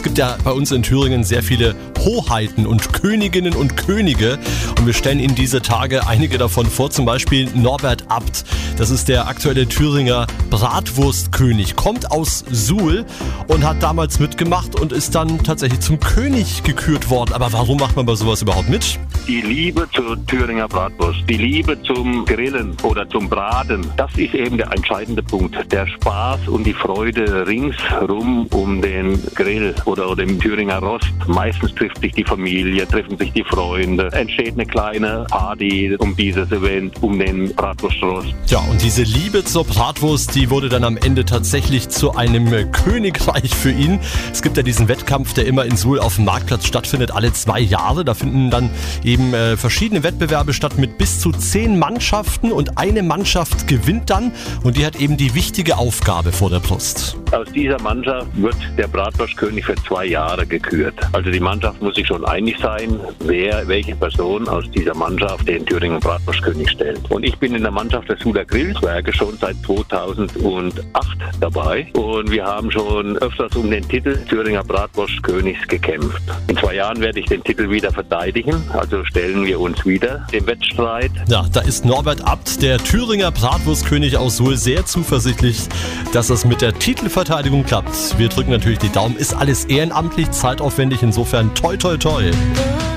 Es gibt ja bei uns in Thüringen sehr viele Hoheiten und Königinnen und Könige und wir stellen Ihnen diese Tage einige davon vor, zum Beispiel Norbert Abt. Das ist der aktuelle Thüringer Bratwurstkönig, kommt aus Suhl und hat damals mitgemacht und ist dann tatsächlich zum König gekürt worden. Aber warum macht man bei sowas überhaupt mit? Die Liebe zur Thüringer Bratwurst, die Liebe zum Grillen oder zum Braten, das ist eben der entscheidende Punkt. Der Spaß und die Freude ringsrum um den Grill oder dem Thüringer Rost. Meistens trifft sich die Familie, treffen sich die Freunde, entsteht eine kleine Party um dieses Event, um den Bratwurstrost. Ja, und diese Liebe zur Bratwurst, die wurde dann am Ende tatsächlich zu einem Königreich für ihn. Es gibt ja diesen Wettkampf, der immer in Suhl auf dem Marktplatz stattfindet, alle zwei Jahre. Da finden dann eben äh, verschiedene Wettbewerbe statt mit bis zu zehn Mannschaften und eine Mannschaft gewinnt dann und die hat eben die wichtige Aufgabe vor der Brust. Aus dieser Mannschaft wird der Bratwurstkönig für zwei Jahre gekürt. Also die Mannschaft muss sich schon einig sein, wer, welche Person aus dieser Mannschaft den Thüringen Bratwurstkönig stellt. Und ich bin in der Mannschaft des Suder Grillswerke schon seit 2008 dabei und wir haben schon öfters um den Titel Thüringer Bratwurstkönigs gekämpft. In zwei Jahren werde ich den Titel wieder verteidigen, also stellen wir uns wieder dem Wettstreit. Ja, da ist Norbert Abt, der Thüringer Bratwurstkönig aus Suhl, sehr zuversichtlich, dass es mit der Titelverteidigung klappt. Wir drücken natürlich die Daumen, ist alles ehrenamtlich, zeitaufwendig, insofern toi toi toi.